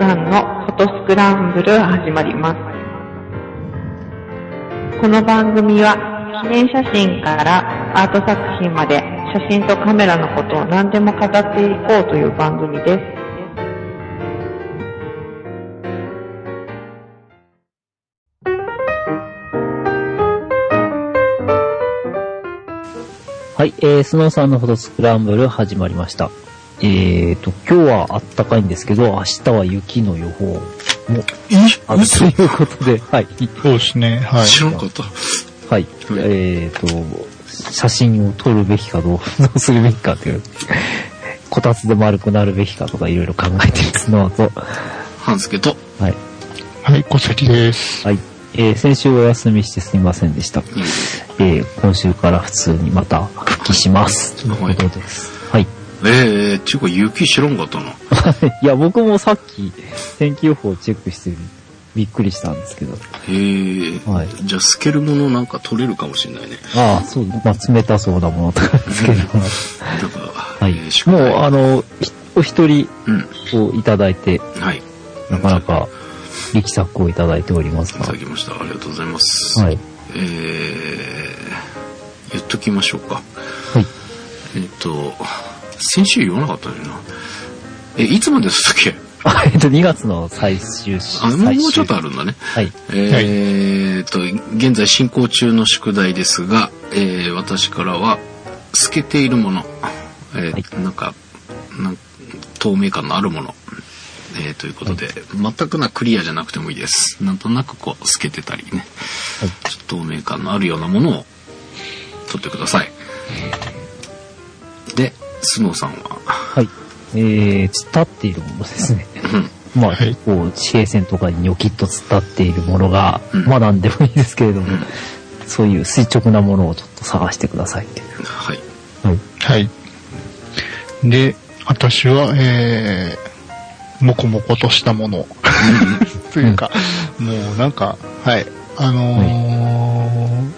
さんのフォトスクランブル始まります。この番組は記念写真からアート作品まで写真とカメラのことを何でも語っていこうという番組です。はい、えー、スノーさんのフォトスクランブル始まりました。えーと、今日はあったかいんですけど、明日は雪の予報もあると嘘いうことで、はい、そうですね。はい。知らんかった。はい、えーと、写真を撮るべきかどう、どうするべきかという、こたつで丸くなるべきかとかいろいろ考えてるスノーと、半助と、はい、はい、小関です。はい、えー、先週お休みしてすみませんでした。えー、今週から普通にまた復帰します。ということです。はい。えー、ちゅうか雪知らんかったな。いや、僕もさっき天気予報をチェックしてびっくりしたんですけど。へー、はいじゃあ透けるものなんか取れるかもしれないね。ああ、そう、まあ、冷たそうなものとかですけど。だから、はいえー。宿もう、題あの、ひお一人うん。をいただいて、はい。なかなか力作をいただいておりますいが。ただきました。ありがとうございます。はい。えー、言っときましょうか。はい。えっ、と、先週言わなかったのにな。え、いつまででしたっけ？あ えっと、2月の最終週。あ、もうちょっとあるんだね。はい。えーと、現在進行中の宿題ですが、えー私からは、透けているもの、えーはいなんかなん、透明感のあるもの、えーということで、全くなクリアじゃなくてもいいです。なんとなくこう、透けてたりね、はいちょっと透明感のあるようなものを取ってください。で、スノーさんは、はい。えー、突っ立っているものですね。うん、まあ、はいこう、地平線とかにニョキッと突っ立っているものが、うんまあ何でもいいですけれども、うんそういう垂直なものをちょっと探してくださいっていう。はい。はい。はい。で、私は、えー、もこもことしたもの。というか、もうなんか、はい。あのー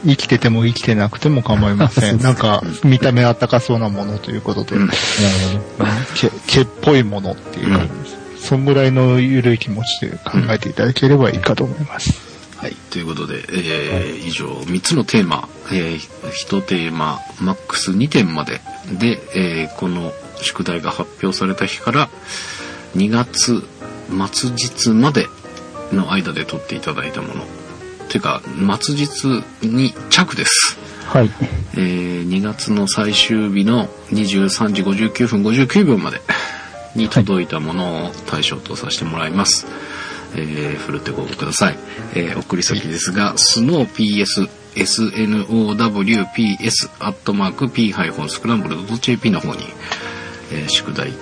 生きてても生きてなくても構いません。なんか、見た目あったかそうなものということで、うん毛毛っぽいものっていう感じです。そんぐらいの緩い気持ちで考えていただければいいかと思います。はい。ということで、えー以上、3つのテーマ、え1テーマ、マックス2点までで、えーこの宿題が発表された日から、2月末日までの間で取っていただいたもの。というか、末日に着です。はい。えー2月の最終日の23時59分59秒までに届いたものを対象とさせてもらいます。えー、ふるってご応募ください。えー送り先ですが、snowps、snowps、アットマーク、p-scramble.jp の方に、えー宿題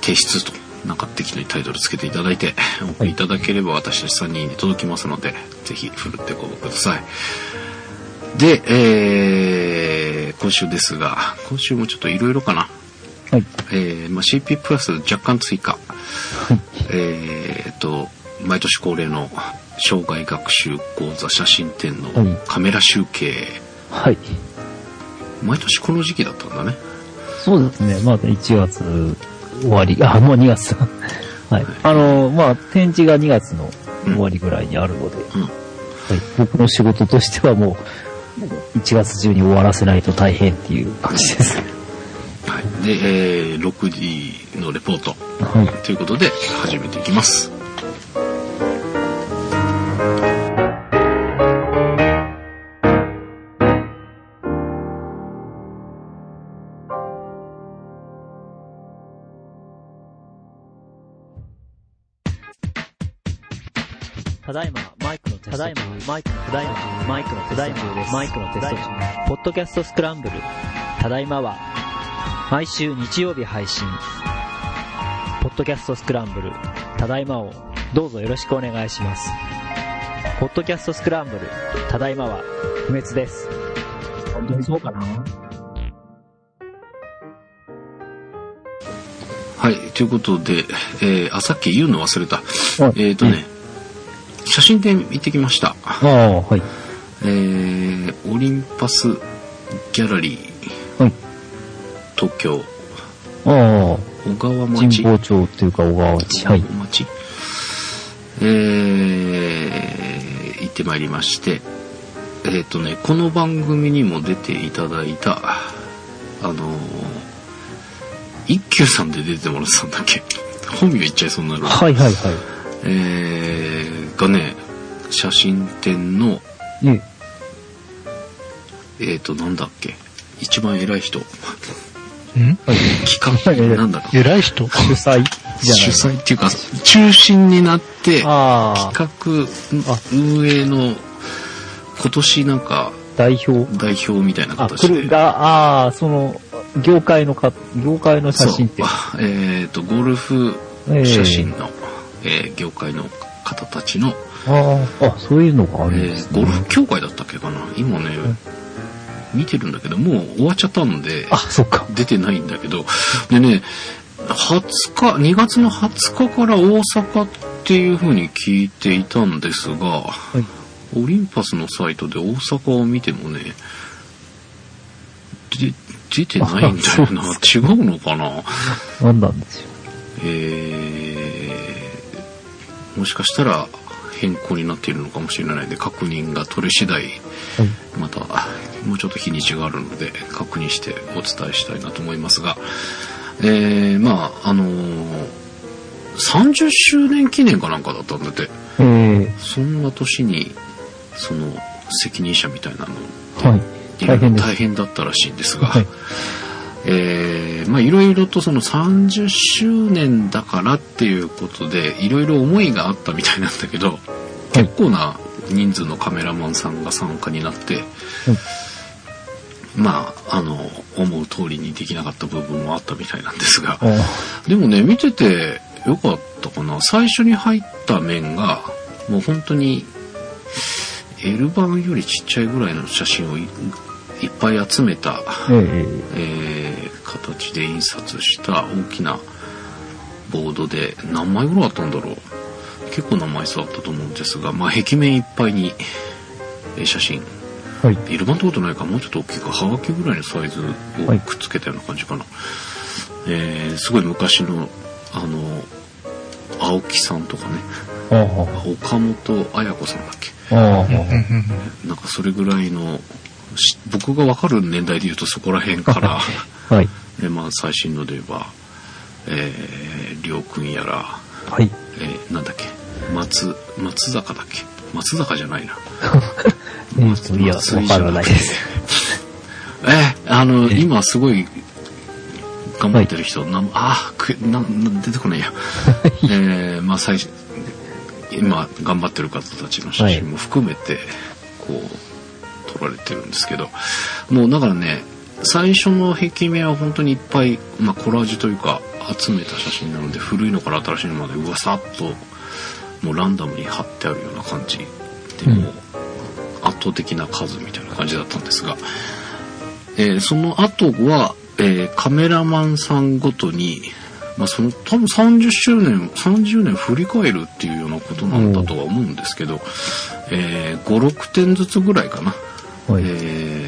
提出と、なんか適当にタイトルつけていただいて、お送りいただければ私たち3人に届きますので、ぜひふるってご応募ください。で、えー今週ですが、今週もちょっといろいろかな。はい。えーまあ、CP プラス若干追加。えーと、毎年恒例の障害学習講座写真展はいのカメラ集計。はい。毎年この時期だったんだね。そうですね。まだ1月終わり、あ、もう2月。はい。あの、まあ、展示が2月の終わりぐらいにあるので、うん。はい、僕の仕事としてはもう、1月中に終わらせないと大変っていう感じです。はい。で、えー6時のレポート。はい。ということで、始めていきます。マイクの、ただいま、マイクのテスト中です。マイクのテスト中。ポッドキャストスクランブル。ただいまは、毎週日曜日配信。ポッドキャストスクランブル。ただいまを、どうぞよろしくお願いします。ポッドキャストスクランブル。ただいまは、不滅です。本当にそうかなはい。ということで、えーあ、さっき言うの忘れた。はいえっ、とね、写真展行ってきました。ああ、はい。えー、オリンパスギャラリー、はい。東京、ああ、小川町。神保町っていうか小川町。はい。町。えー、行ってまいりまして、えっ、とね、この番組にも出ていただいた、あのー、一休さんで出てもらってたんだっけ？本名言っちゃいそうになる。はいはいはえー、がね、写真展の、い。ね、えっ、と、なんだっけ？一番偉い人。企画、なんだろう。偉い人？主催じゃない。主催っていうか、中心になって、ああ、企画運営の今年なんか代表。代表みたいなあ、形で。来るが、ああ、その、業界のか、業界の写真って。えっ、と、ゴルフ写真の、えー業界の方たちの、ああ、あ、そういうのがあえるんですね。ーゴルフ協会だったっけかな今ね、見てるんだけど、もう終わっちゃったので、あ、そっか。出てないんだけど、でね、20日、2月の20日から大阪っていう風に聞いていたんですが、はい。オリンパスのサイトで大阪を見てもね、で、出てないんだよな。違うのかななんなんですよ。えー、もしかしたら変更になっているのかもしれないので、確認が取れ次第、はい。また、もうちょっと日にちがあるので、確認してお伝えしたいなと思いますが、えー、まあ、あのー30周年記念かなんかだったんだって、ええそんな年に、その、責任者みたいなのはい。大変だったらしいんですが、はい。えーまあいろいろとその30周年だからっていうことでいろいろ思いがあったみたいなんだけど、結構な人数のカメラマンさんが参加になって、まああの思う通りにできなかった部分もあったみたいなんですが。あでもね見ててよかったかな。最初に入った面がもう本当に L 版よりちっちゃいぐらいの写真をいいっぱい集めたえええー形で印刷した大きなボードで何枚ぐらいあったんだろう。結構な枚数あったと思うんですが、まあ、壁面いっぱいにえー写真。はい。イルバンってことないかもうちょっと大きいかはがきぐらいのサイズをはいくっつけたような感じかな、えーすごい昔のあの青木さんとかね。あ岡本綾子さんだっけ。なんかそれぐらいのし僕がわかる年代で言うとそこら辺から はい。で、まあ、最新ので言えば、えー、りょうくんやら、はい。えー、なんだっけ、松、松坂だっけ？松坂じゃないな。えっと、いや、わからないです。えー、あの、今すごい、頑張ってる人、なんあーくなな出てこないや。えー、まあ、最初、今、頑張ってる方たちの写真も含めて、こう、撮られてるんですけど、もうだからね、最初の壁面は本当にいっぱい、まあ、コラージュというか、集めた写真なので、古いのから新しいのまで、うわさっと、もうランダムに貼ってあるような感じ。で、もう、圧倒的な数みたいな感じだったんですが、えーその後は、えーカメラマンさんごとに、まあ、その多分30周年30年振り返るっていうようなことなんだとは思うんですけど、えー56点ずつぐらいかな、はい。え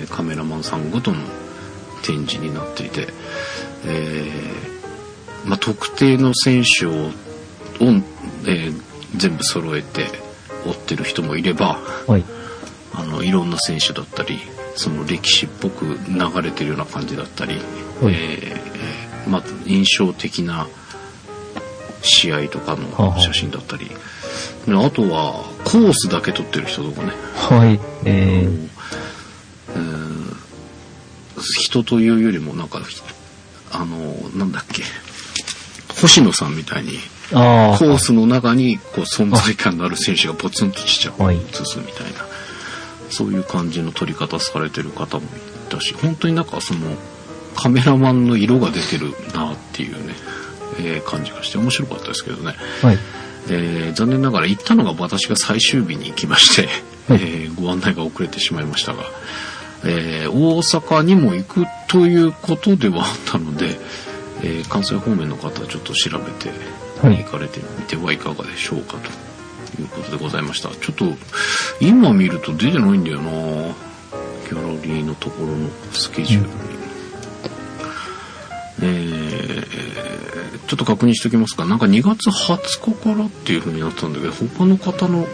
ーカメラマンさんごとの展示になっていて、えーまあ、特定の選手をを、えー全部揃えて追ってる人もいればはい。あのいろんな選手だったりその歴史っぽく流れてるような感じだったり、はいえーまあ、印象的な試合とかの写真だったり、であとはコースだけ撮ってる人とかね、はい。えー、えー人というよりもなんかあのなんだっけ。星野さんみたいにコースの中にこう存在感のある選手がポツンとちっちゃくはい。映すみたいな、そういう感じの撮り方されてる方もいたし本当になんかそのカメラマンの色が出てるなっていうね、えー感じがして面白かったですけどね、はい。えー残念ながら行ったのが私が最終日に行きまして、はい。えーご案内が遅れてしまいましたが、えー大阪にも行くということではあったので、えー関西方面の方はちょっと調べてはい行かれてみてはいかがでしょうかということでございました。ちょっと今見ると出てないんだよなギャラリーのところのスケジュールに。えーちょっと確認しておきますが、なんか2月20日からっていう風になったんだけど、他の方の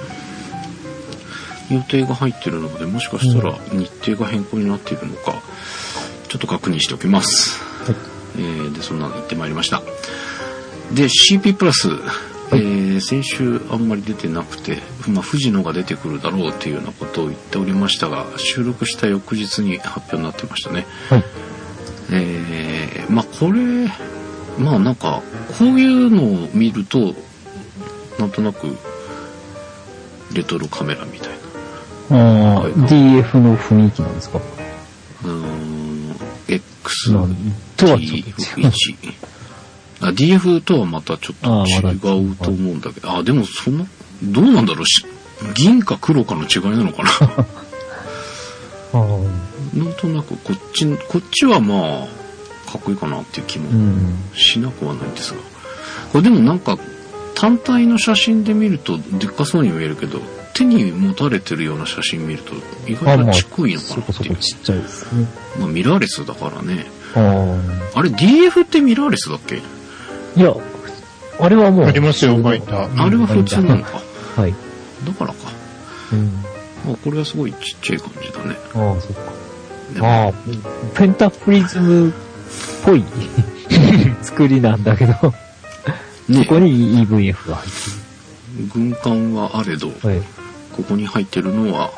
予定が入ってるので、もしかしたら日程が変更になっているのか、ちょっと確認しておきます。えーで、そんなの言ってまいりました。で、CP プラス、えー先週あんまり出てなくて、まあ、藤野が出てくるだろうっていうようなことを言っておりましたが、収録した翌日に発表になってましたね。はい。えーまあこれ、まあなんか、こういうのを見ると、なんとなく、レトロカメラみたいな。ああ、はい DF の雰囲気なんですか？うーん、X、とはちょっと。違う DF1。あ、DF とはまたちょっと違ううと思うんだけど、あ、でもその、どうなんだろう？し、銀か黒かの違いなのかな？なんとなくこっち、こっちはまあ、かっこいいかなっていう気もうん。しなくはないんですが。これでもなんか、単体の写真で見るとでっかそうに見えるけど、手に持たれてるような写真見ると意外とちっこいのかそなっていう。ちっちゃいですね。まあミラーレスだからね。ああれ DF ってミラーレスだっけ？あ。いや、あれはもう。ありますよ、普通のバイター。あれは普通なのか。はい。だからか。うん。まあこれはすごいちっちゃい感じだね。ああ、そっか。ああ、ペンタプリズムっぽい 作りなんだけど、そねこに EVF が入って軍艦はあれど、る。はい。ここに入ってるのは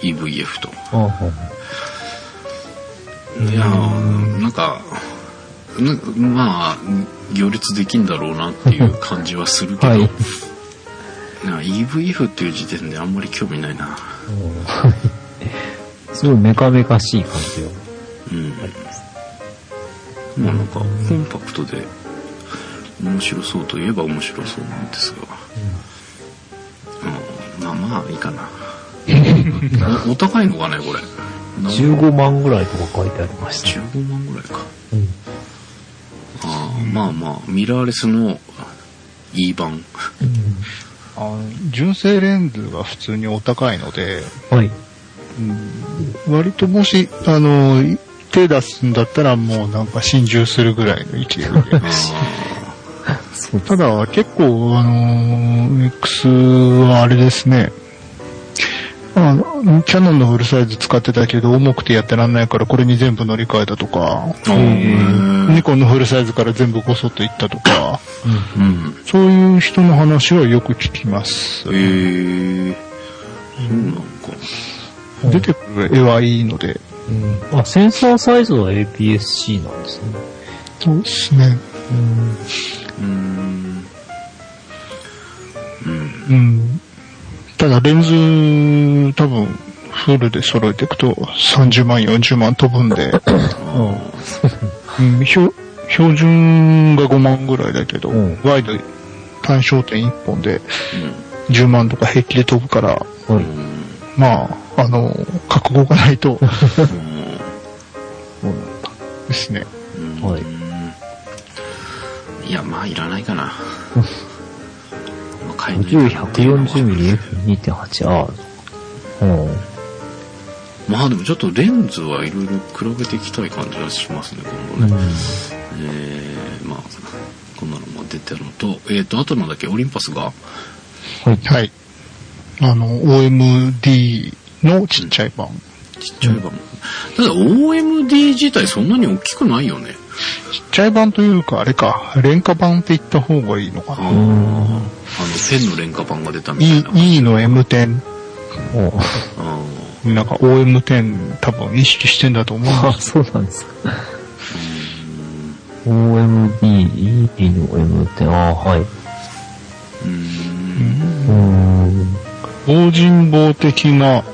EVF と。ああ、はいいやーなんか、なまあ、行列できんだろうなっていう感じはするけど、はい。な EVF っていう時点であんまり興味ないな。すごいメカメカしい感じがうん。まあなんか、コンパクトで面白そうといえば面白そうなんですが、うん、まあまあいいかな。おお高いのかね、これ。何15万ぐらいとか書いてありました。15万ぐらいか。うん。ああまあまあ、ミラーレスの E 版。あの純正レンズが普通にお高いので、はい。割ともし、あの、手出すんだったらもうなんか心中するぐらいの勢いで。ただ結構、あの、X はあれですね。あのキャノンのフルサイズ使ってたけど重くてやってらんないからこれに全部乗り換えたとか、あ。うんニコンのフルサイズから全部ごそっといったとか、うん。そういう人の話はよく聞きます。えー、そうなんか。出てくる絵はいいので、うん。あ、センサーサイズは APS-C なんですね。そうですね。うん。うーん。うん。うん。ただレンズ多分フルで揃えていくと30万、40万飛ぶんで、うん、標標準が5万ぐらいだけど、うんワイド単焦点1本で10万とか平気で飛ぶから、はい。まあ、あの、覚悟がないと ですね。うん。はいいや、まあ、いらないかな。まあ買い50、抜いたっていうのは 140mm F2.8R。うん。まあでもちょっとレンズはいろいろ比べていきたい感じがしますね、今後ね。えー、まあ、こんなのも出てるのと、えっ、と、あとなんだっけ、オリンパスが、はい。はい。あの、OMD のちっちゃい版。ちっちゃい版。ただ OMD 自体そんなに大きくないよね。ちっちゃい版というか、あれか、廉価版って言った方がいいのかな。あの、ペンの廉価版が出たみたい E, な。E の M10。おあなんか OM10 多分意識してんだと思うんあ、です。そうなんですか。OMD、E の M10、ああ、はい。ーうーん。うーん。法人棒的な、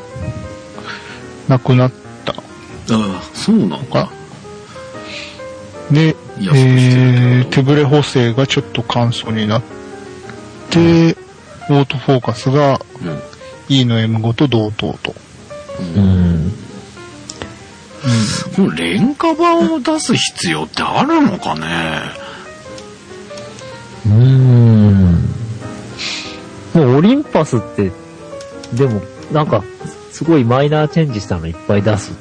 なくなったああ、そうなのか。で、えー、手ブレ補正がちょっと簡素になって、オートフォーカスが E の M5 と同等と。うん。うん。この廉価版を出す必要ってあるのかね？うーん。もうオリンパスって、でも、なんか、すごいマイナーチェンジしたのいっぱい出す。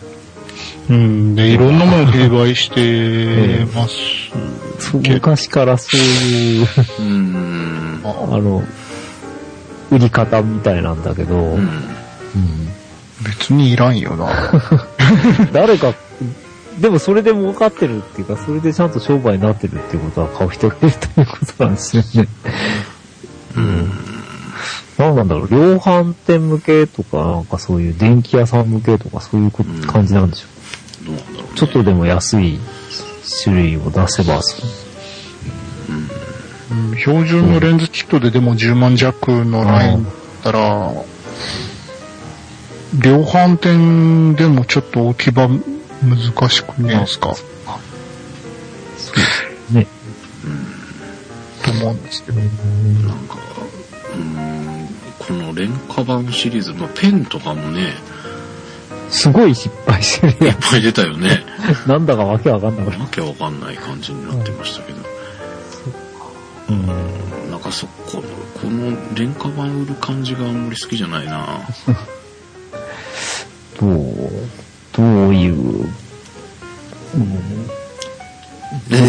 うん、で、いろんなものを併売してます昔からそういう、うーん。あの、売り方みたいなんだけど、うん。うん別にいらんよな。誰か、でもそれで儲かってるっていうか、それでちゃんと商売になってるっていうことは買う人がいるということなんですよね。うん。なんなんだろう、量販店向けとか、なんかそういう電気屋さん向けとか、そういう感じなんでしょう。どうなんだろうね。ちょっとでも安い種類を出せば、そううん標準のレンズキットででも10万弱のラインだったら、量販店でもちょっと置き場難しくねえですか？ね。と思うんですけど。なんか、うーん、この廉価版シリーズ、まあ、ペンとかもね、すごい失敗してるやいっぱい出たよね。ん。なんだかわけわかんなくなる。わけわかんない感じになってましたけど。うん。なんかそこ、この廉価版売る感じがあんまり好きじゃないな。どう、どういう、うんで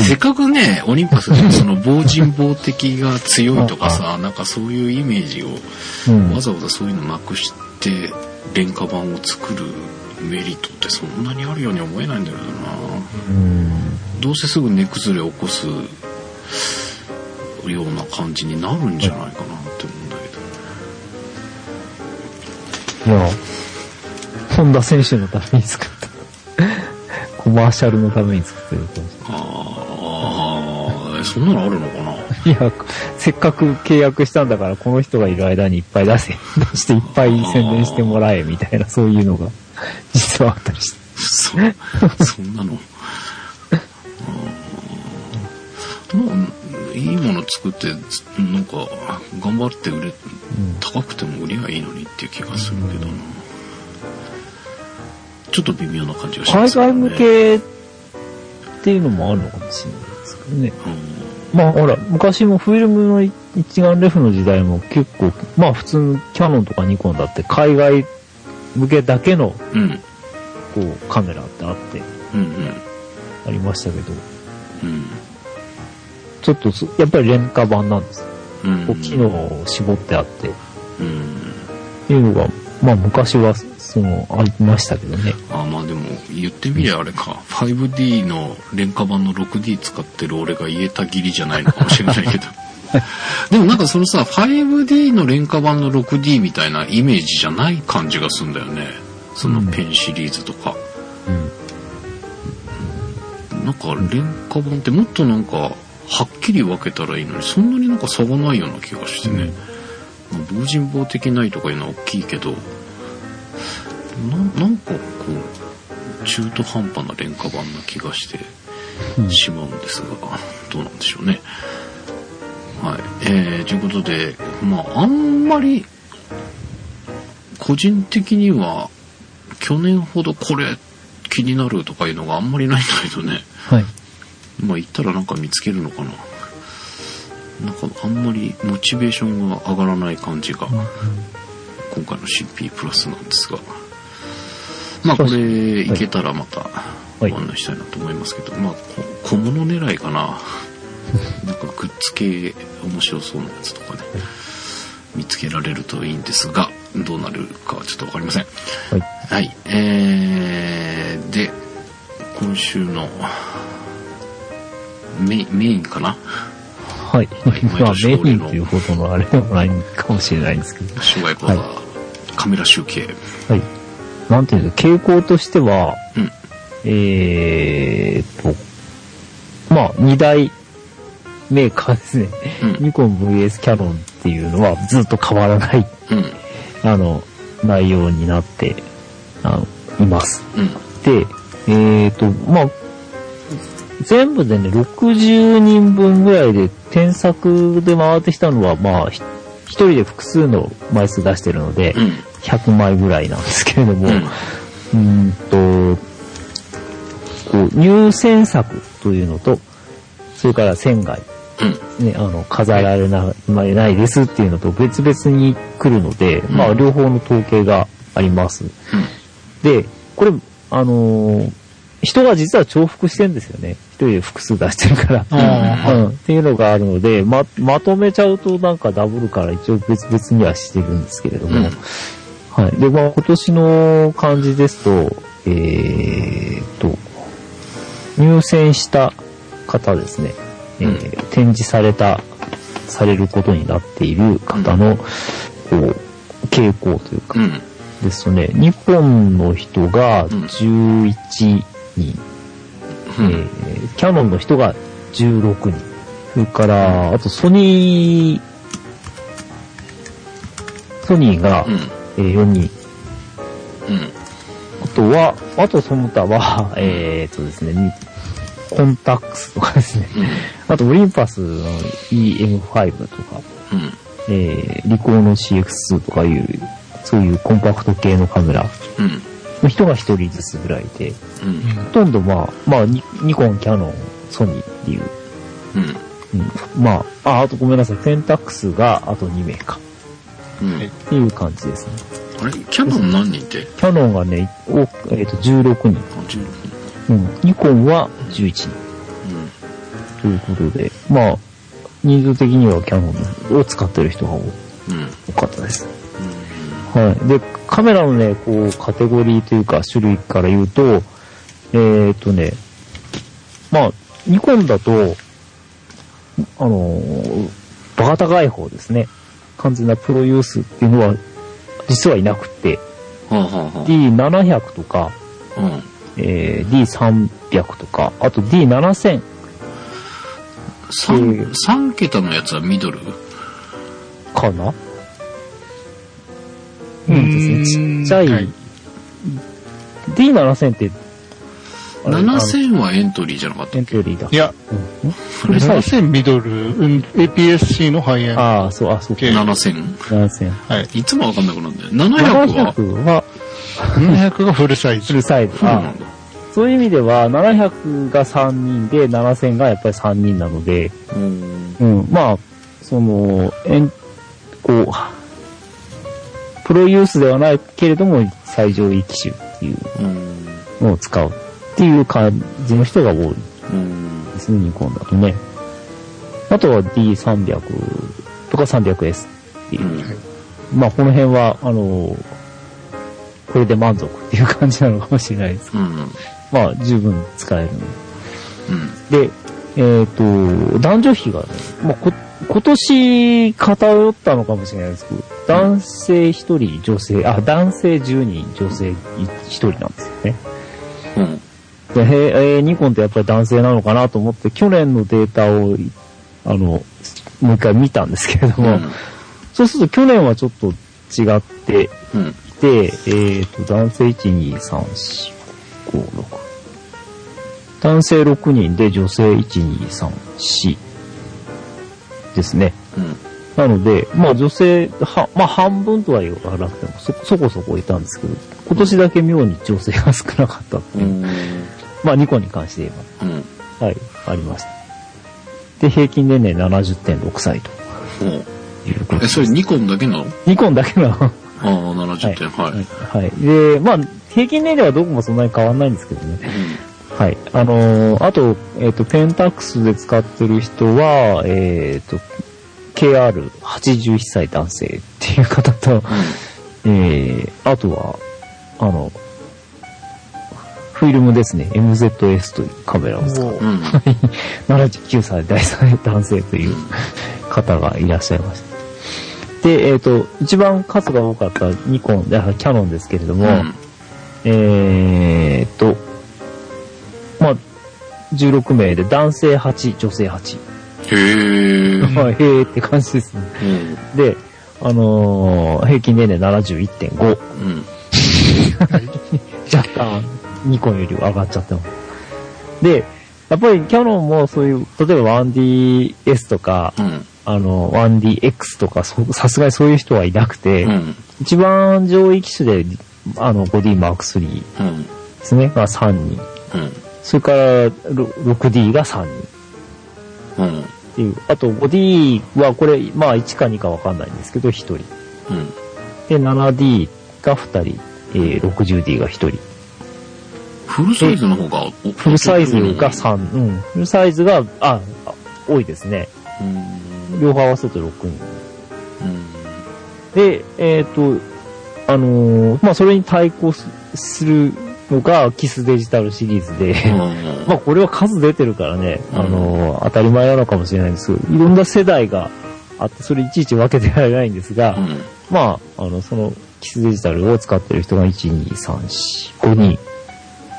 せっかくね、オリンパスでその防人防的が強いとかさ、なんかそういうイメージをうんわざわざそういうのなくして廉価版を作るメリットってそんなにあるように思えないんだけどな。うん。どうせすぐ値崩れを起こすような感じになるんじゃないかなって思うんだけど。いや、本田選手のために作った。コマーシャルのために作ってるかもしああ、そんなのあるのかな？い。いや、せっかく契約したんだから、この人がいる間にいっぱい出せ、出していっぱい宣伝してもらえ、みたいな、そういうのが、実はあったりして。そ、そんなの。いいもの作って、なんか、頑張って売れ、高くても売りゃいいのにっていう気がするけどな。ちょっと微妙な感じがしま海すね。外向けっていうのもあるのかもしれないですけどね。うまあほら、昔もフィルムの一眼レフの時代も結構、まあ普通のキャノンとかニコンだって海外向けだけのん。うん。こうカメラってあってうんありましたけど、うん。ちょっとすやっぱり廉価版なんです。うん。うん。機能を絞ってあって、うん。っていうのが、まあ昔はそのありましたけどね。あまあでも言ってみりゃあれか。5D の廉価版の 6D 使ってる俺が言えたぎりじゃないのかもしれないけど。でもなんかそのさ 5D の廉価版の 6D みたいなイメージじゃない感じがするんだよね。そのペンシリーズとか、うん。なんか廉価版ってもっとなんかはっきり分けたらいいのにそんなになんか差がないような気がしてね、まあ防人防的ないとかいうのは大きいけどななんかこう中途半端な廉価版な気がしてうんしまうんですが、どうなんでしょうね。はい。えー、ということで、まあ、あんまり、個人的には、去年ほどこれ気になるとかいうのがあんまりないんだけどね。はい。まあ、行ったらなんか見つけるのかな。なんかあんまりモチベーションが上がらない感じが、今回の CP プラスなんですが。まあこれいけたらまたはいご案内したいなと思いますけど、まあこ小物狙いかな。なんかグッズ系面白そうなやつとかね、見つけられるといいんですが、どうなるかはちょっとわかりません。はい。はい。えー、で、今週のメインかなはい。毎まあメインというほどのあれでもないかもしれないんですけど。障害講座、カメラ集計。はい。なんていうの、傾向としては、うん。えーっと、まあ、二大メーカーですね。うん。ニコン VS キャノンっていうのはずっと変わらない、うん。あの、内容になって、あの、います。うん。で、えーっと、まあ、全部でね、60人分ぐらいで添削で回ってきたのは、まあ、ひ一人で複数の枚数出してるので、うん。100枚ぐらいなんですけれども、うん。うーんと、こう、入選作というのと、それから船外、うん。ね、あの、飾られなまれないですっていうのと別々に来るので、まあ、両方の統計があります。で、これ、あのー人が実は重複してんですよね。一人で複数出してるから。あうん、っていうのがあるので、ま、まとめちゃうとなんかダブルから一応別々にはしてるんですけれども、うん。はい。で、まあ今年の感じですと、えーっと、入選した方ですね、えー展示された、されることになっている方の、こう、傾向というか、うん。ですとね、日本の人がうん。11人、うん。えーキャノンの人が16人。それから、あとソニー、ソニーがうん。えー4人。うん。あとは、あとその他は、えーっとですね、にコンタックスとかですね。うん。あとオリンパスの EM5 とか、うん。えーリコーの CX2 とかいう、そういうコンパクト系のカメラうん。の人が一人ずつぐらいで、うん。ほとんどまあ、まあニ、ニコン、キャノン、ソニーっていう、うん。うん、まあ、あ、あとごめんなさい、ペンタックスがあと2名か。うん。っていう感じですね。あれ？キャノン何人って？キャノンがね、おえっ、と、16人。あ、16うん。ニコンは11人。うん。ということで、まあ、人数的にはキャノンを使ってる人が多かったです。はい。で、カメラのね、こう、カテゴリーというか種類から言うと、えーっとね、まあ、ニコンだと、あのーバカ高い方ですね。完全なプロユースっていうのは、実はいなくて、はあ、はあは D700 とか、あ、うん。えー D300 とか、あと D7000。三三桁のやつはミドル？かな？うんですね。ちっちゃい、はい D7000 って、あれあの ?7000 はエントリーじゃなかったエントリーだ。いや、うん、フルサイズ。7000ミドル、うん、APS-C のハイエンド。ああ、そう、あ、そうか。?7000? 7000。はい。いつもわかんなくなるんだよ。700は？700は700がフルサイズ。フルサイズ。あそうなんだ。そういう意味では、700が3人で、7000がやっぱり3人なので、うん。うん、まあ、その、えん、こう、プロユースではないけれども、最上位機種っていううん。のを使うっていう感じの人が多いうん。ですね、ニコンだとね。あとは D300 とか 300S っていう。うんまあ、この辺は、あの、これで満足っていう感じなのかもしれないです。うん。まあ、十分使える。で、えっ、と、男女比がね、まあ、こ今年偏ったのかもしれないですけど、男性1人、女性、あ、男性10人、女性1人なんですよね。うん。で、へえーニコンってやっぱり男性なのかなと思って、去年のデータを、あの、もう一回見たんですけれども、そうすると去年はちょっと違ってうん。いて、えっ、と、男性1、2、3、4、5、6。男性6人で女性1、2、3、4ですね。うん。なので、まあ女性、は、まあ半分とは言わなくてもそ、そこそこいたんですけど、今年だけ妙に女性が少なかったっていう。うん。まあニコンに関して言えうん。ば、はい、ありました。で、平均年齢70.6歳と。いうことえ、それニコンだけなの？ニコンだけの、はああ、70点。はい。い、はい。で、まあ、平均年齢はどこもそんなに変わんないんですけどね。はい。あのーあと、えっ、と、ペンタックスで使ってる人は、えっ、と、KR81 歳男性っていう方と、えー、あとは、あの、フィルムですね。MZS というカメラを使う。うん。うん。79歳大男性という方がいらっしゃいました。で、えっ、と、一番数が多かったニコン、キャノンですけれども、うん。えっと、まあ、16名で男性8、女性8。へえ。まあ、へーって感じですね。うん。で、あのー平均年齢71.5。うん。若干、ニコンより上がっちゃってます。で、やっぱりキャノンもそういう、例えば 1DS とか、うん。あの、1DX とか、そさすがにそういう人はいなくて、うん。一番上位機種で、あの、5D Mark III でうん。すね、が3人。うん。それから、ろ 6D が3人。うん。っていう。あと 5D はこれ、まあ1か2かわかんないんですけど、1人。うん。で、7D が2人、えー、60D が1人。フルサイズの方がおフルサイズが3、うん。フルサイズが、あ、あ多いですね。うん。両方合わせて6人。うん。で、えっ、と、あのーまあ、それに対抗すするのが、キスデジタルシリーズで、まあ、これは数出てるからね、あのー当たり前なのかもしれないんですけど、いろんな世代があって、それいちいち分けてられないんですが、うん。まあ、あの、その、キスデジタルを使ってる人が1、2、3、4、5人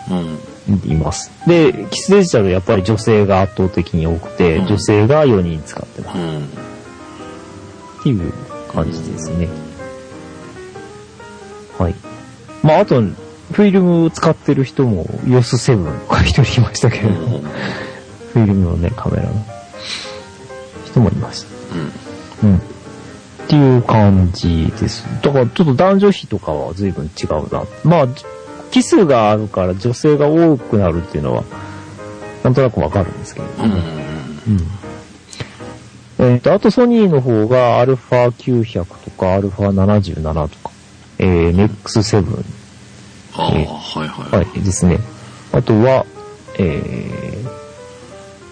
うん。います。で、キスデジタルやっぱり女性が圧倒的に多くて、うん女性が4人使ってます。うん。っていう感じですね。はい。まあ、あと、フィルムを使ってる人も、ヨスセブンとか一人いましたけれども、フィルムのね、カメラの人もいました。うん。っていう感じです。だから、ちょっと男女比とかは随分違うな。まあ、キスがあるから女性が多くなるっていうのは、なんとなくわかるんですけれどうん。も。うん。えっ、と、あとソニーの方が α900 とか α77 とか、えー、NEX7、ああ、えーはいはい。はい、ですね。あとは、え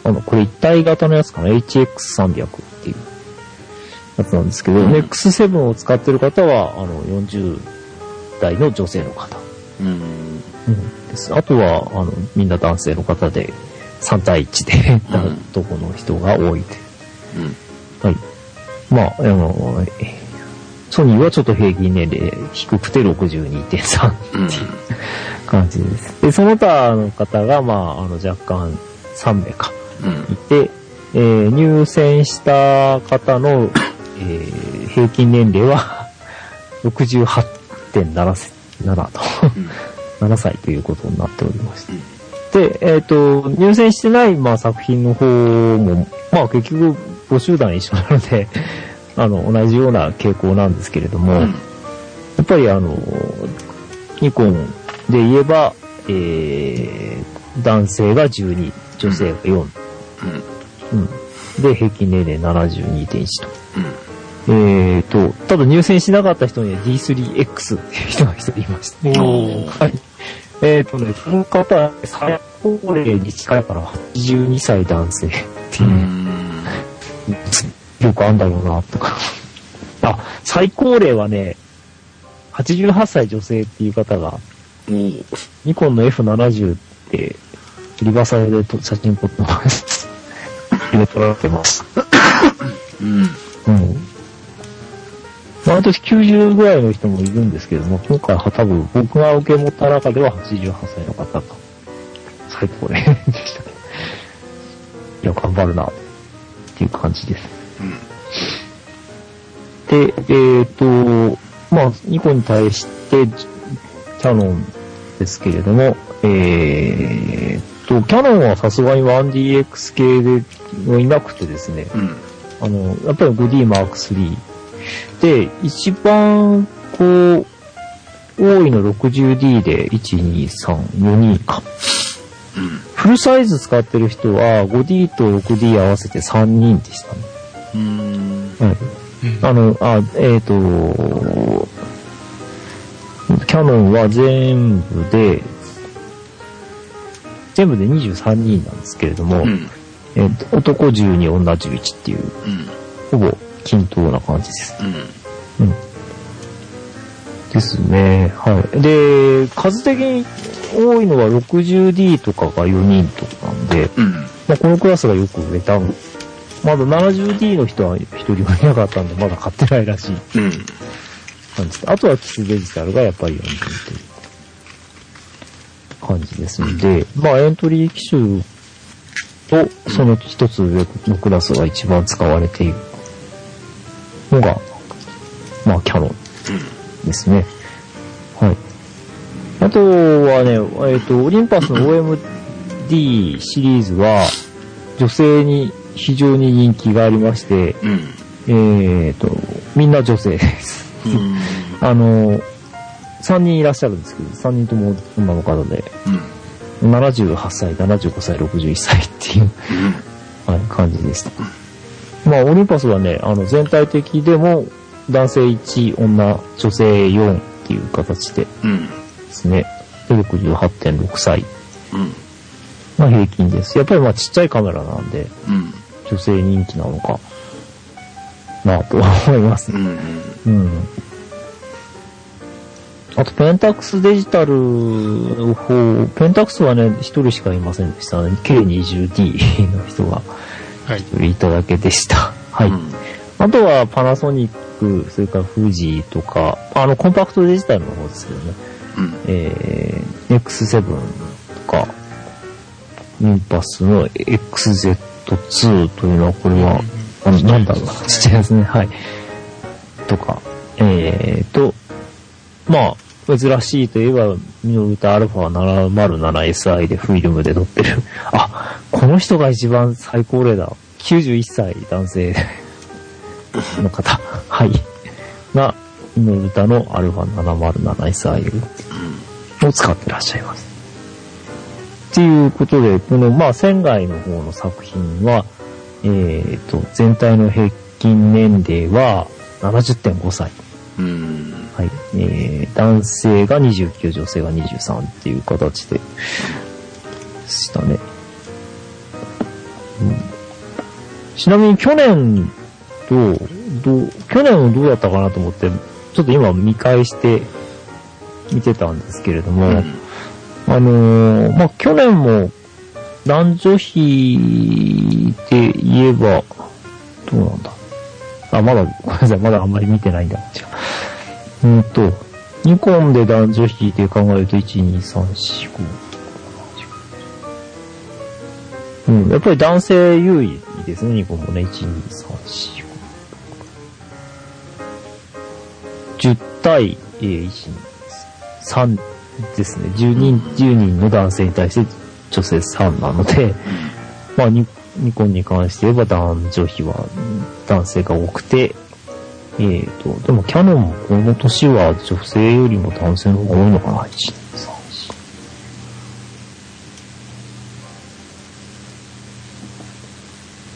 ー、あの、これ一体型のやつかな ?HX300 っていうやつなんですけど、うん NEX7 を使ってる方は、あの、40代の女性の方。うん。うん、です。あとは、あの、みんな男性の方で、3対1で、うん男の人が多いといううん。はい。まあ、あの、えソニーはちょっと平均年齢低くて62.3うん。感じです。で、その他の方が、まあ、あの、若干3名か、うんい。て、えー入選した方の、えー平均年齢は68.7せ7と、7歳ということになっておりまして。で、えっ、と、入選してない、まあ、作品の方も、まあ、結局、募集団一緒なので、あの、同じような傾向なんですけれども、うん。やっぱりあの、ニコンで言えば、えー、男性が12、女性が4。うん。うん。で、平均年齢72.1と。うん。えーと、ただ入選しなかった人には D3X っていう人が一人いました。はい。えーとね、その方は最高齢に近いから82歳男性ってういう、ん。よくあんだろうな、とか。あ、最高齢はね、88歳女性っていう方が、おーニコンの F70 って、リバサイでと写真撮ってます。入れ撮られてます。うん。うん。毎年90ぐらいの人もいるんですけども、今回は多分僕が受け持った中では88歳の方が最高齢でしたね。いや、頑張るな、っていう感じです。で、えっ、と、まあ、ニコンに対して、キャノンですけれども、えっ、と、キャノンはさすがに 1DX 系ではいなくてですね、うん。あの、やっぱり 5D Mark III。で、一番、こう、多いの 60D で、1、2、3、4人か。うん。フルサイズ使ってる人は 5D と 6D 合わせて3人でしたね。うん。はい。あの、あ、えっ、と、キャノンは全部で、全部で23人なんですけれども、うん。えーと男12、女11っていう、うん。ほぼ均等な感じです。うん。うん。ですね。はい。で、数的に多いのは 60D とかが4人とかなんで、うん。まあ、このクラスがよく売れた。まだ 70D の人は一人もいなかったんで、まだ買ってないらしいうん。なんですけど、あとはキスデジタルがやっぱり4人という感じですので、まあエントリー機種とその一つ上のクラスが一番使われているのが、まあキャノンですね。はい。あとはね、えっ、と、オリンパスの OMD シリーズは、女性に非常に人気がありまして、うん。えっ、と、みんな女性です。うん。あの、3人いらっしゃるんですけど、3人とも女の方で、うん。78歳、75歳、61歳っていう、はい、感じでした。まあ、オリンパスはね、あの、全体的でも、男性1、女、女性4っていう形でうん。ですね。168.6歳うん。が平均です。やっぱりまあちっちゃいカメラなんで、うん。女性人気なのかなとは思いますう。ん。うん。あと、ペンタックスデジタルの方、ペンタックスはね、一人しかいませんでしたね。K20D の人がはい。いただけでした。はい。うんあとはパナソニック、それから富士とか、あの、コンパクトデジタルの方ですけどね。うん。えー、X7 とか、ミンパスの XZ2 というのは、これは、あのなんだろうな、ちっちゃいですね、はい。とか、えーと、まあ、珍しいといえば、ミノルタ α707SI でフィルムで撮ってる。あ、この人が一番最高齢だ。91歳男性の方。はい。が、ミノルタの α707SI を使ってらっしゃいます。っていうことで、この、まあ、仙外の方の作品は、えっ、と、全体の平均年齢は70.5歳。うん。はい。えー、男性が29、女性が23っていう形でしたね。うん、ちなみに去年と、どう、去年はどうだったかなと思って、ちょっと今見返して見てたんですけれども、うん。あのーまあ、去年も男女比で言えば、どうなんだ？あ、まだ、ごめんなさい、まだあんまり見てないんだ。違う。うんと、ニコンで男女比で考えると、1、2、3、4、5。うん、やっぱり男性優位ですね、ニコンもね。1、2、3、4、5。10対、えー、1、2、3ですね。10人、10人の男性に対して女性3なので、まあニ、ニコンに関して言えば男女比はうん男性が多くて、えーと、でもキャノンもこの年は女性よりも男性の方が多いのかな ?1、2、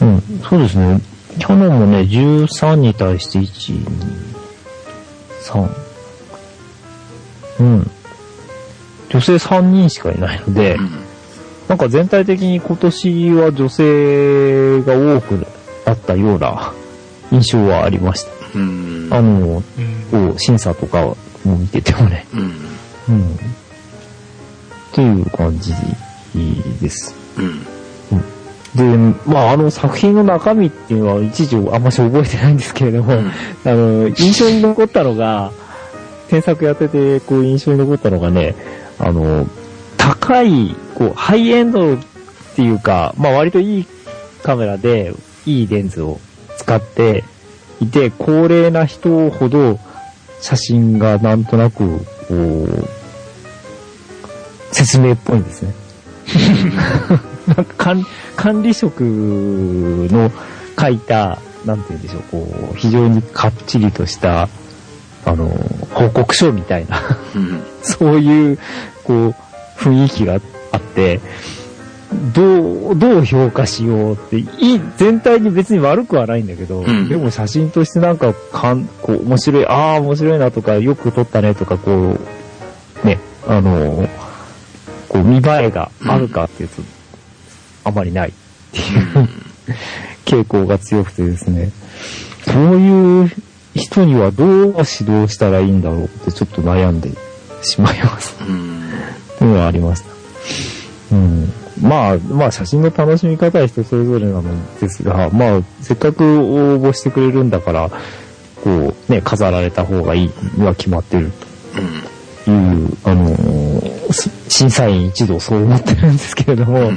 3、4。うん、そうですね。キャノンもね、13に対して1、2、3。うん。女性3人しかいないので、なんか全体的に今年は女性が多くなったような印象はありました。うん。あの、う審査とかも見ててもね。うん。うん。っていう感じです。うん。で、まあ、あの作品の中身っていうのは一時あんまし覚えてないんですけれども、うんあの、印象に残ったのが、添削やってて、こう印象に残ったのがね、あの、高い、こう、ハイエンドっていうか、まあ割といいカメラで、いいレンズを使っていて、高齢な人ほど写真がなんとなく、こう、説明っぽいんですね。なんか管管理職の書いた、なんて言うんでしょう、こう、非常にかっちりとした、あの、報告書みたいな、うん。そういう、こう、雰囲気があって、どう、どう評価しようって、いい、全体に別に悪くはないんだけど、うん。でも写真としてなんか、かん、こう、面白い、ああ、面白いなとか、よく撮ったねとか、こう、ね、あの、こう、見栄えがあるかっていうと、あまりないっていう 傾向が強くてですね、そういう人にはどう指導したらいいんだろうってちょっと悩んでしまいます。うん。というのがありました。うん。まあ、まあ写真の楽しみ方は人それぞれなのですが、まあ、せっかく応募してくれるんだから、こう、ね、飾られた方がいいのは決まってるうん。という、あのーす審査員一同そう思ってるんですけれども、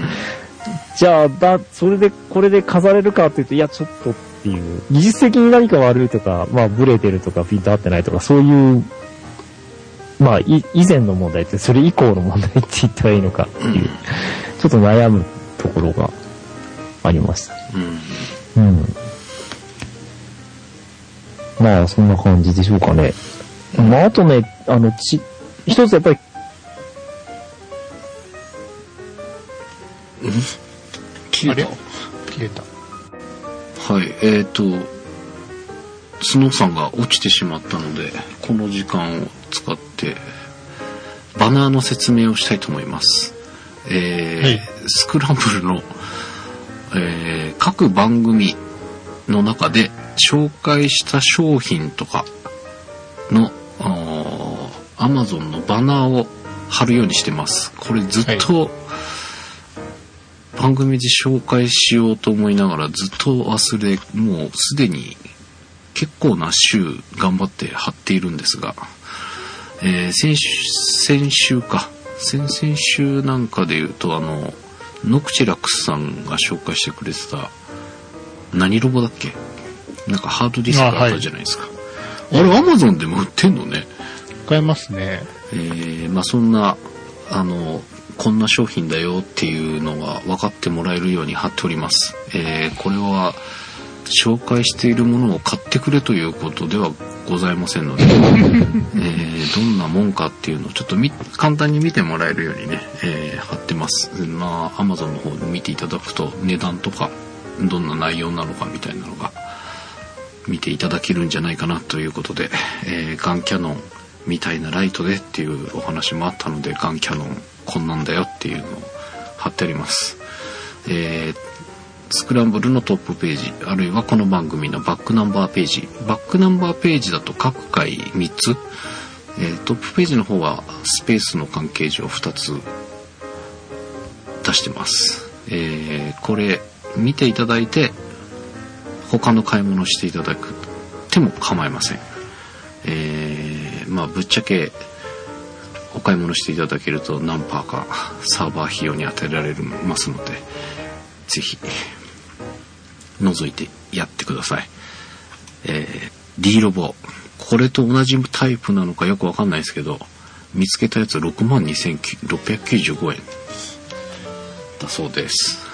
じゃあ、だ、それで、これで飾れるかって言うと、いや、ちょっとっていう、技術的に何か悪いとか、まあ、ブレてるとか、ピント合ってないとか、そういう、まあ、い、以前の問題って、それ以降の問題って言ったらいいのかっていう、ちょっと悩むところがありました。うん。うん。まあ、そんな感じでしょうかね。まあ、あとね、あの、ち、一つやっぱり、切れたあ切れた。はい。えっ、と、スノーさんが落ちてしまったので、この時間を使って、バナーの説明をしたいと思います。えーはいスクランブルの、えー各番組の中で紹介した商品とかの、アマゾンのバナーを貼るようにしてます。これずっと、番組で紹介しようと思いながらずっと忘れ、もうすでに結構な週頑張って貼っているんですが、えー先週、先週か。先々週なんかで言うと、あの、ノクチラクスさんが紹介してくれてた、何ロボだっけ？なんかハードディスクあったじゃないですか。あ,、れ、アマゾンでも売ってんのね。買えますね。えーまあそんな、あの、こんな商品だよっていうのが分かってもらえるように貼っております。えーこれは、紹介しているものを買ってくれということではございませんので、えーどんなもんかっていうのをちょっとみ簡単に見てもらえるようにね、えー貼ってます。まあ、Amazon の方で見ていただくと値段とか、どんな内容なのかみたいなのが見ていただけるんじゃないかなということで、えーガンキャノンみたいなライトでっていうお話もあったので、ガンキャノンこんなんだよっていうのを貼ってあります。えースクランブルのトップページ、あるいはこの番組のバックナンバーページ。バックナンバーページだと各回3つ。えートップページの方はスペースの関係上2つ出してます。えーこれ見ていただいて他の買い物していただくても構いません。えーまあぶっちゃけお買い物していただけると何パーかサーバー費用に当てられますので、ぜひ覗いてやってください。えー、D ロボ。これと同じタイプなのかよくわかんないですけど、見つけたやつ62,695円だそうです。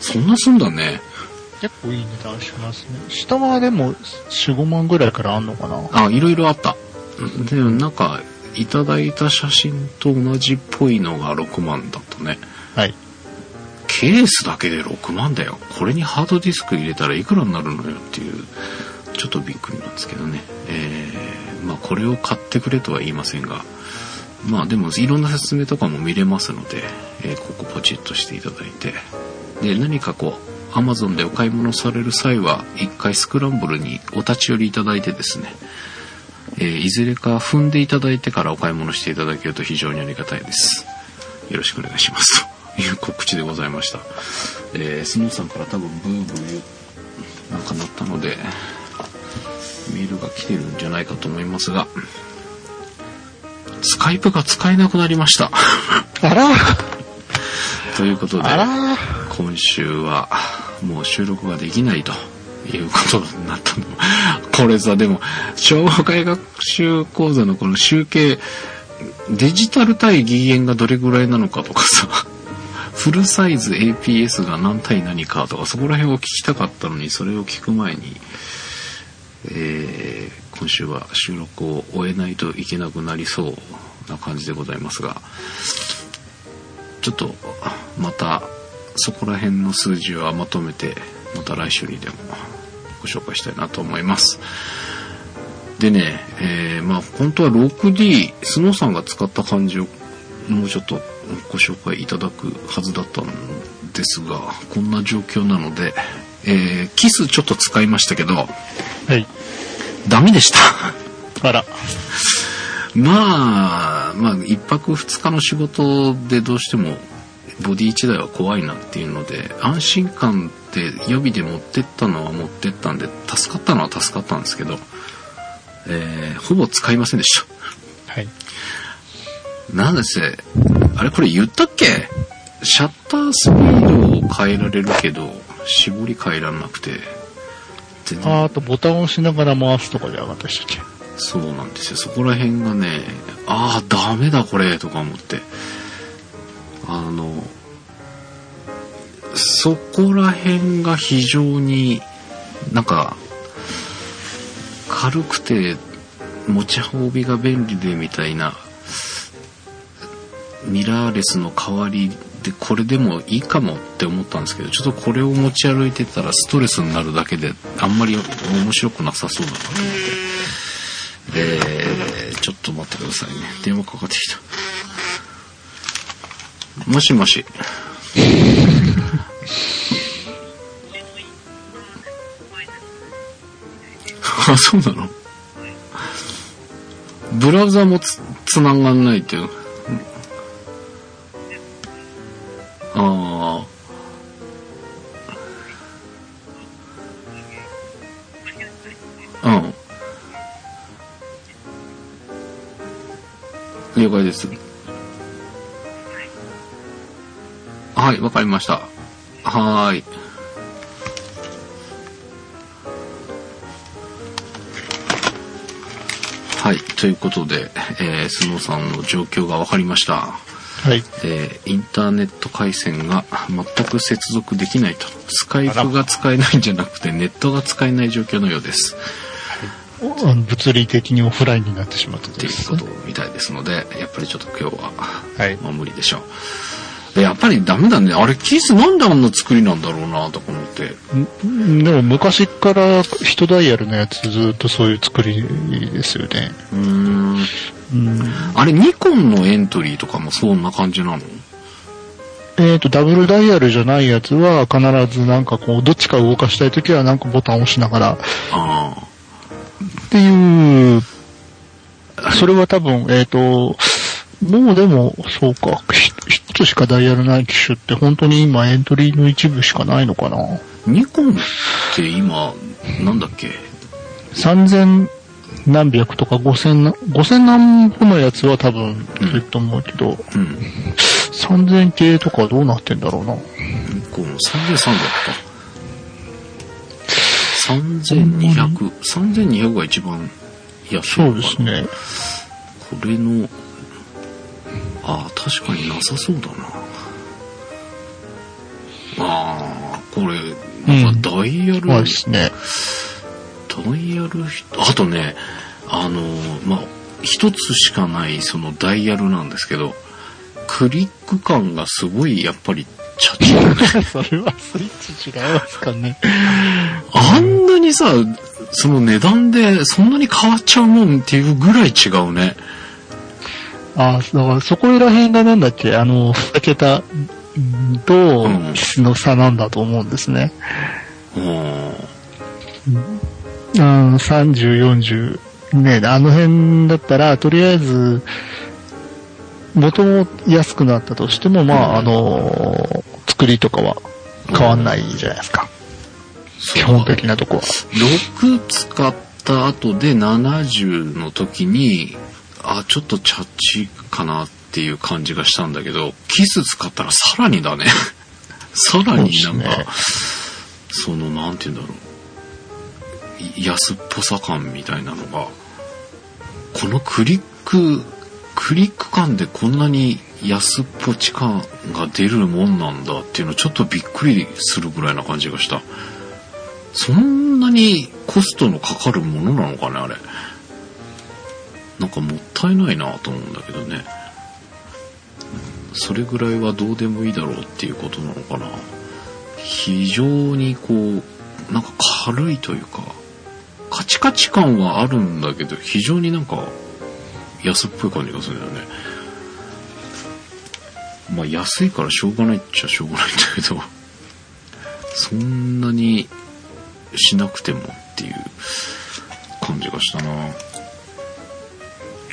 そんなすんだね。結構いい値段しますね。下はでも4、5万ぐらいからあんのかなあ、いろいろあった。でもなんか、いただいた写真と同じっぽいのが6万だったね。はい。ケースだけで6万だよ。これにハードディスク入れたらいくらになるのよっていう、ちょっとびっくりなんですけどね。えー、まあこれを買ってくれとは言いませんが、まあでもいろんな説明とかも見れますので、えーここポチッとしていただいて、で、何かこう、Amazon でお買い物される際は、一回スクランブルにお立ち寄りいただいてですね、えーいずれか踏んでいただいてからお買い物していただけると非常にありがたいです。よろしくお願いします。という告知でございました。えー、スノーさんから多分ブーブーなんかなったので、メールが来てるんじゃないかと思いますが、スカイプが使えなくなりました。あら ということで、今週はもう収録ができないということになったの。これさ、でも、障害学習講座のこの集計、デジタル対義援がどれぐらいなのかとかさ、フルサイズ APS が何対何かとか、そこら辺を聞きたかったのに、それを聞く前に、えー今週は収録を終えないといけなくなりそうな感じでございますが、ちょっとまたそこら辺の数字はまとめてまた来週にでもご紹介したいなと思いますでね、えーまあ本当は 6D スノーさんが使った感じをもうちょっとご紹介いただくはずだったんですがこんな状況なので、えーキスちょっと使いましたけどはい。ダメでしたあら。まあ、まあ、一泊二日の仕事でどうしても、ボディ1台は怖いなっていうので、安心感って予備で持ってったのは持ってったんで、助かったのは助かったんですけど、えーほぼ使いませんでした。はい。なんでせ、あれこれ言ったっけ？シャッタースピードを変えられるけど、絞り変えられなくて、全然ああとボタンを押しながら回すとかじゃなかったでしたっけ？そうなんですよ。そこら辺がね、ああ、ダメだこれ、とか思って。あの、そこら辺が非常になんか、軽くて持ち運びが便利でみたいな、ミラーレスの代わりでこれでもいいかもって思ったんですけど、ちょっとこれを持ち歩いてたらストレスになるだけであんまり面白くなさそうだなと思って。で、ちょっと待ってくださいね。電話かかってきた。もしもし。あ、そうなの？ブラウザもつ、つながんないっていう。ああ。うん。了解です。はい、わかりました。ということで、えー、スノーさんの状況がわかりました。はい。えーインターネット回線が全く接続できないと。スカイプが使えないんじゃなくて、ネットが使えない状況のようです。あの物理的にオフラインになってしまったっていうことみたいですので、やっぱりちょっと今日は、はいまあ無理でしょう。でやっぱりダメだね。あれ、キースなんであんな作りなんだろうなとかでも昔から人ダイヤルのやつずっとそういう作りですよね。うーん。うん、あれ、ニコンのエントリーとかもそんな感じなの？えっ、と、ダブルダイヤルじゃないやつは必ずなんかこう、どっちか動かしたいときはなんかボタンを押しながら。っあ。ていう、それは多分、えっ、と、もうでも、そうか、つしかダイヤルない機種って本当に今エントリーの一部しかないのかな？あ。ニコンって今、なんだっけ？3000何百とか5000な、5000何歩のやつは多分いると思うけど、うん。3000系とかはどうなってんだろうな？ニコン3300か。3200。3200が一番安いそうですね。これの、ああ、確かになさそうだな。ああ、これ、なんかダイヤル、そうですね。ダイヤルひ、あとね、あの、まあ、一つしかないそのダイヤルなんですけど、クリック感がすごいやっぱりチャチだね。それはスイッチ違いますかね。あんなにさ、その値段でそんなに変わっちゃうもんっていうぐらい違うね。ああ、だからそこら辺がなんだっけ、あの、2桁とうん質の差なんだと思うんですね。うん。うん、30、40。ね、あの辺だったら、とりあえず、元も安くなったとしても、まあ、あの、作りとかは変わんないじゃないですか。基本的なとこは。6使った後で70の時に、あ、ちょっとチャッチかなっていう感じがしたんだけど、キス使ったらさらにだね。さらになんか、そ,、の、なんて言うんだろう。安っぽさ感みたいなのが、このクリック、クリック感でこんなに安っぽち感が出るもんなんだっていうのちょっとびっくりするぐらいな感じがした。そんなにコストのかかるものなのかね、あれ。なんかもったいないなと思うんだけどね。それぐらいはどうでもいいだろうっていうことなのかな。非常にこう、なんか軽いというか、カチカチ感はあるんだけど、非常になんか安っぽい感じがするんだよね。まあ安いからしょうがないっちゃしょうがないんだけど、そんなにしなくてもっていう感じがしたな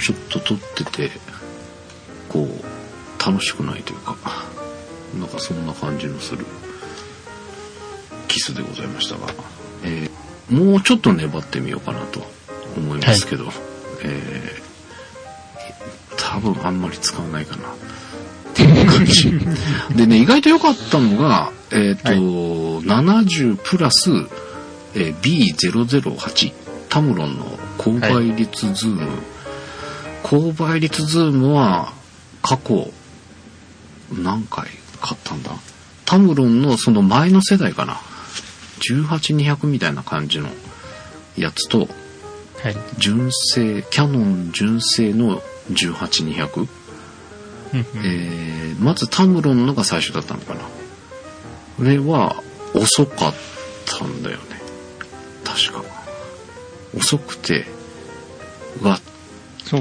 ちょっと撮っててこう楽しくないというかなんかそんな感じのするキスでございましたが、えーもうちょっと粘ってみようかなと思いますけど、えー多分あんまり使わないかな。っていう感じ。でね意外と良かったのがえっ、と、70プラス、えー B008 タムロンの高倍率ズーム、高倍率ズームは過去何回買ったんだ？タムロンのその前の世代かな？18200みたいな感じのやつとはい。純正キャノン純正の18200えーまずタムロンのが最初だったのかな？これは遅かったんだよね。確か。遅くて、うわ、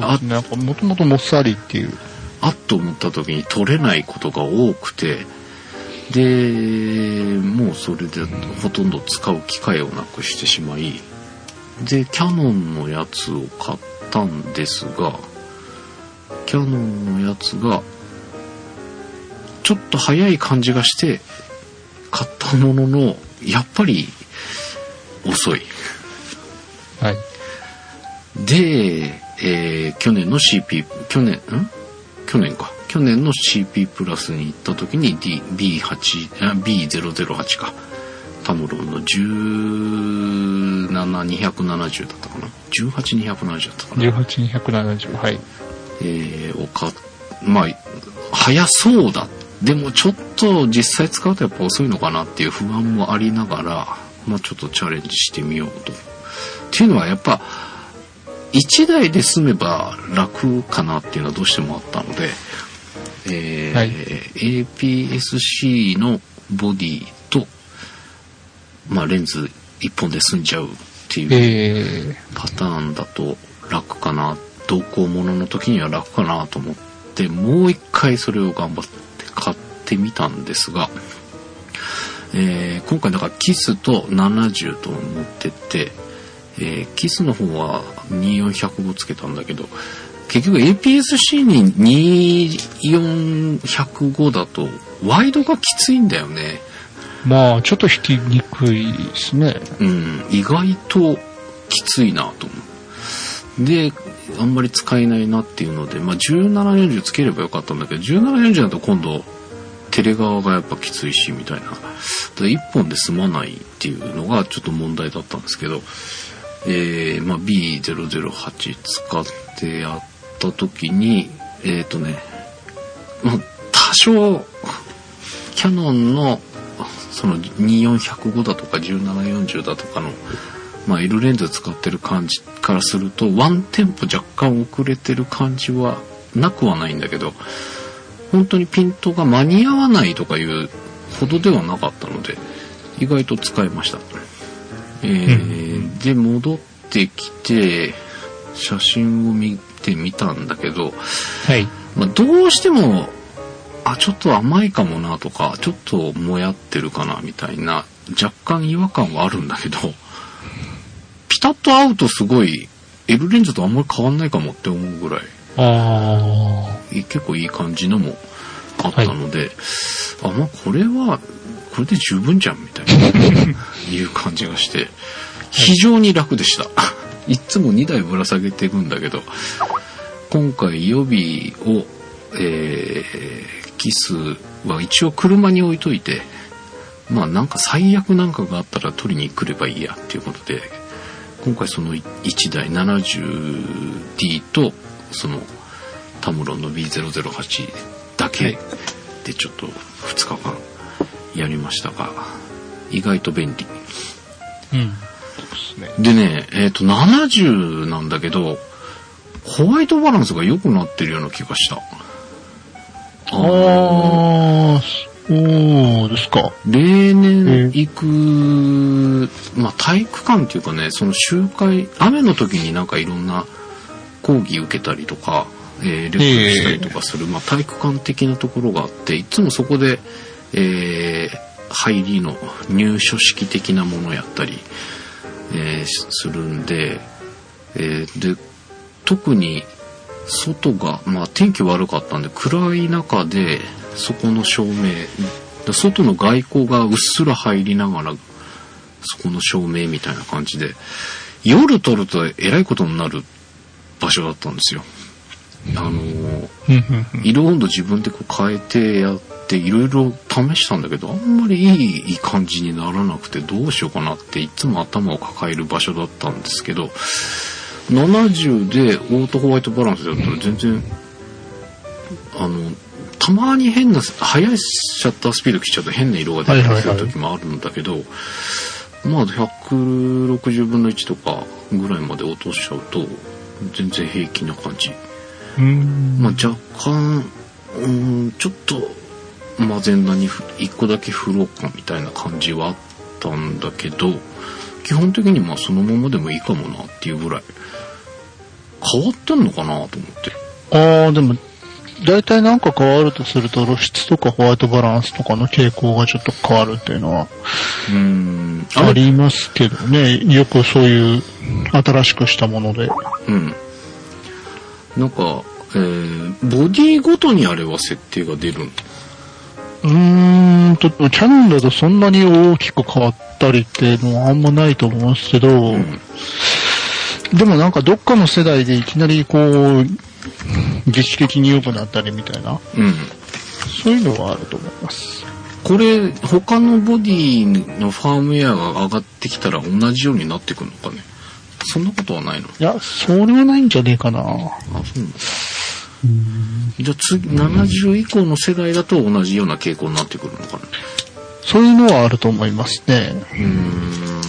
そうですね。なんかもともともっさりっていう。あっと思った時に取れないことが多くて、で、もうそれでほとんど使う機会をなくしてしまい、で、キャノンのやつを買ったんですが、キャノンのやつが、ちょっと早い感じがして、買ったものの、やっぱり遅い。はい。で、えー去年の CP、去年、ん？去年か。去年の CP プラスに行った時に D、B8、あ B008 か。タムロンの17270だったかな。18270だったかな。18270、はい。えーを買っ、まあ、早そうだ。でもちょっと実際使うとやっぱ遅いのかなっていう不安もありながら、まあちょっとチャレンジしてみようと。っていうのはやっぱ、1台で済めば楽かなっていうのはどうしてもあったので、えーはい。APS-C のボディと、まあレンズ1本で済んじゃうっていうえパターンだと楽かな同行ものの時には楽かなと思ってもう一回それを頑張って買ってみたんですが、えー今回だからキスと70と持ってって、えーキスの方は24105つけたんだけど結局 APS-C に24105だとワイドがきついんだよね。ー、まあ、ちょっと引きにくいですね。うん、意外ときついなと思う。で、あんまり使えないなっていうので、まあ、1740つければよかったんだけど、1740だと今度、テレ側がやっぱきついし、みたいな。で1本で済まないっていうのがちょっと問題だったんですけど、えー、まあ、B008 使ってやった時に、えっ、とね、まあ、多少、キャノンのその2405だとか1740だとかの、まあ、L レンズ使ってる感じからするとワンテンポ若干遅れてる感じはなくはないんだけど本当にピントが間に合わないとかいうほどではなかったので意外と使えました。えーで戻ってきて写真を見てみたんだけど、はい。まあ、どうしてもあちょっと甘いかもなとかちょっともやってるかなみたいな若干違和感はあるんだけどピタッと合うとすごい L レンズとあんまり変わんないかもって思うぐらいあい結構いい感じのもあったので、あまあこれはこれで十分じゃんみたいな いう感じがして非常に楽でした、い、つも2台ぶら下げてるんだけど今回予備を、えーキスは一応車に置いといてまあなんか最悪なんかがあったら取りに来ればいいやっていうことで今回その1台 70D とそのタムロンの B008 だけでちょっと2日間やりましたが意外と便利あ。うん。ですね。えっ、と70なんだけどホワイトバランスが良くなってるような気がしたあのああ、そうですか。例年行く、まあ体育館っていうかね、その集会、雨の時になんかいろんな講義受けたりとか、えーレしたりとかする、まあ体育館的なところがあって、いつもそこで、えー入りの入所式的なものをやったり、えーしするんで、えーで、特に外が、まあ天気悪かったんで暗い中でそこの照明、で外の外光がうっすら入りながらそこの照明みたいな感じで、夜撮るとえらいことになる場所だったんですよ。あのー色温度自分でこう変えてやっていろいろ試したんだけどあんまりいいいい感じにならなくてどうしようかなっていつも頭を抱える場所だったんですけど70でオートホワイトバランスだったら全然あのたまに変な速いシャッタースピード来ちゃうと変な色が出たりする時もあるんだけど、まあ160分の1とかぐらいまで落としちゃうと全然平気な感じ。うん。まあ、若干、うーん、ちょっと、マゼンダにふ一個だけ振ろうかみたいな感じはあったんだけど、基本的にまあそのままでもいいかもなっていうぐらい。変わってんのかなと思って。ああ、でも、大体なんか変わるとすると露出とかホワイトバランスとかの傾向がちょっと変わるっていうのはうーん。ありますけどね。よくそういう新しくしたもので。うん。なんか、えー、ボディごとにあれは設定が出るんうーんと、キャノンだとそんなに大きく変わったりっていうのはあんまないと思うんですけど、んでもなんかどっかの世代でいきなりこう、劇的に良くなったりみたいな、うん。そういうのはあると思います。これ、他のボディのファームウェアが上がってきたら同じようになってくるのかね。そんなことはないの？いや、それはないんじゃねえかな。あ、そうなんだ。じゃあ次、70以降の世代だと同じような傾向になってくるのかな。そういうのはあると思いますね。うーん。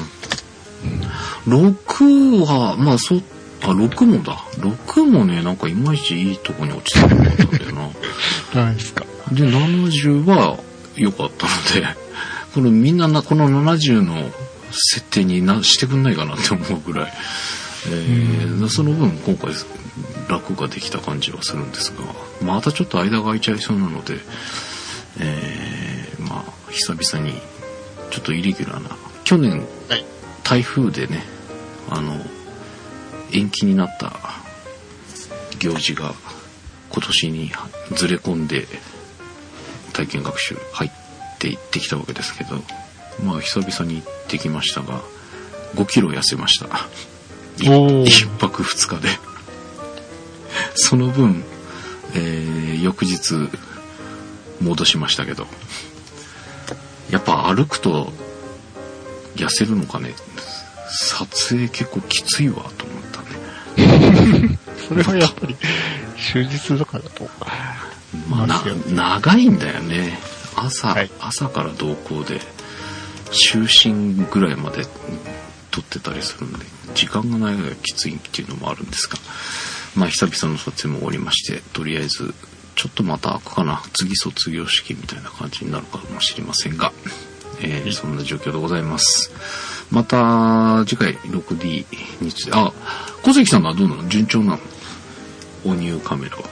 6は、まあそう、あ、6もだ。6もね、なんかいまいちいいとこに落ちてなかったんだよな。ダメですか。で、70は良かったので、このみんなな、この70の設定になしてくんないかなって思うぐらい。えーその分今回楽ができた感じはするんですが、またちょっと間が空いちゃいそうなので、えーまあ、久々に、ちょっとイレギュラーな、去年、はい台風でね、あの、延期になった行事が今年にずれ込んで体験学習入って行ってきたわけですけど、まあ久々に行ってきましたが、5キロ痩せました。いおー一泊二日で。その分、えー翌日戻しましたけど、やっぱ歩くと痩せるのかね。撮影結構きついわと思ったね。それはやっぱり、終日とかだと。まあ、長いんだよね朝、はい朝から同行で就寝ぐらいまで撮ってたりするんで時間がないがきついっていうのもあるんですがまあ久々の撮影も終わりましてとりあえずちょっとまた開くかな。次卒業式みたいな感じになるかもしれませんが、えーそんな状況でございます。また次回 6D についてあ小関さんのはどうなの？順調なの？おニューカメラは。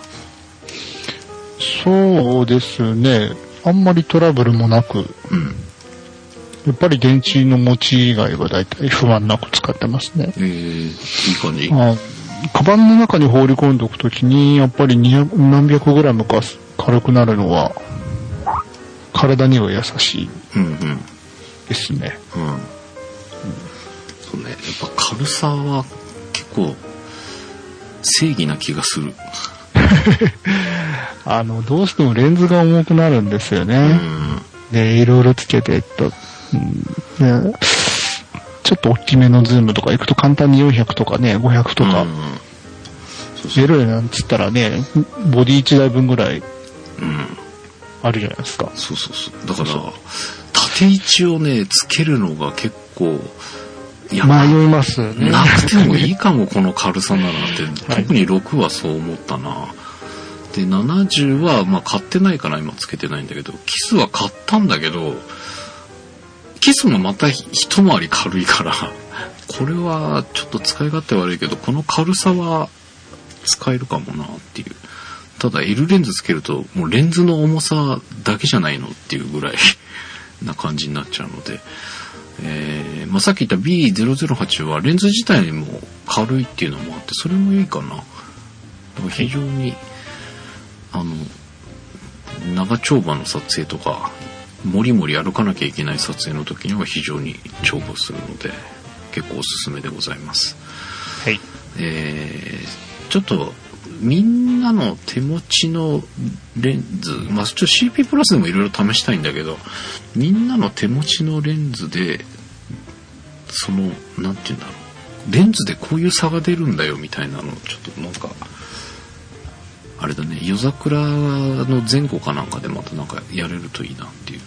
そうですね。あんまりトラブルもなく、うん。やっぱり電池の持ち以外は大体不安なく使ってますね。えー、いい感じ。あカバンの中に放り込んでおくときに、やっぱり200何百グラムか軽くなるのは、体には優しいうんうん。ですね。うん。そうね、やっぱ軽さは結構正義な気がする。あの、どうしてもレンズが重くなるんですようね。ん。で、いろいろつけていっと、うんね、ちょっと大きめのズームとか行くと簡単に400とかね、500とかうん、そうそう。出るなんつったらね、ボディ1台分ぐらいうん。あるじゃないですか。そうそうそう。だから、縦位置をね、つけるのが結構、いや、迷いますよね。なくてもいいかも、この軽さならって。はい特に6はそう思ったな。で、70は、まあ買ってないから今つけてないんだけど、キスは買ったんだけど、キスもまた一回り軽いから、これはちょっと使い勝手悪いけど、この軽さは使えるかもなっていう。ただ L レンズつけると、もうレンズの重さだけじゃないのっていうぐらいな感じになっちゃうので、えーまあ、さっき言った B008 はレンズ自体にも軽いっていうのもあって、それもいいかな。か非常に、あの、長丁場の撮影とか、もりもり歩かなきゃいけない撮影の時には非常に重宝するので、結構おすすめでございます。はい。えーちょっとみんなの手持ちのレンズ、まあ、ちょっと CP プラスでもいろいろ試したいんだけどみんなの手持ちのレンズでそのなんて言うんだろうレンズでこういう差が出るんだよみたいなのをちょっとなんかあれだね夜桜の前後かなんかでまたなんかやれるといいなっていう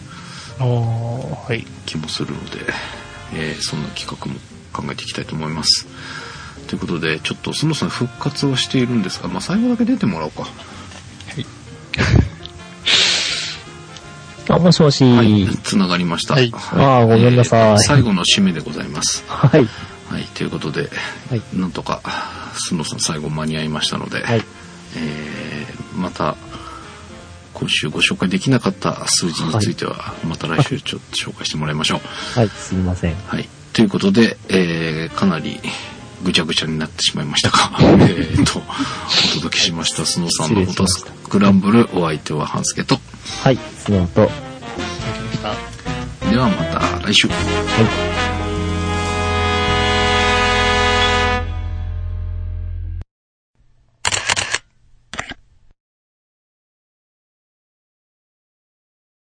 はい。気もするので、えーそんな企画も考えていきたいと思います。ということで、ちょっとそもそも復活はしているんですが、まあ、最後だけ出てもらおうか。あ、もしもし。はい、つながりました。はいあーごめんなさいえー最後の締めでございます。はい。はい、ということで、はい。なんとか、スノーさん最後間に合いましたので、はい。えーまた、今週ご紹介できなかった数字については、また来週ちょっと紹介してもらいましょう。はい、すいません。はい。ということで、えーかなりぐちゃぐちゃになってしまいましたが、えーと、お届けしました、スノーさんのフォトスクランブル、お相手は半助と、はい、スノーと、ではまた来週。はい。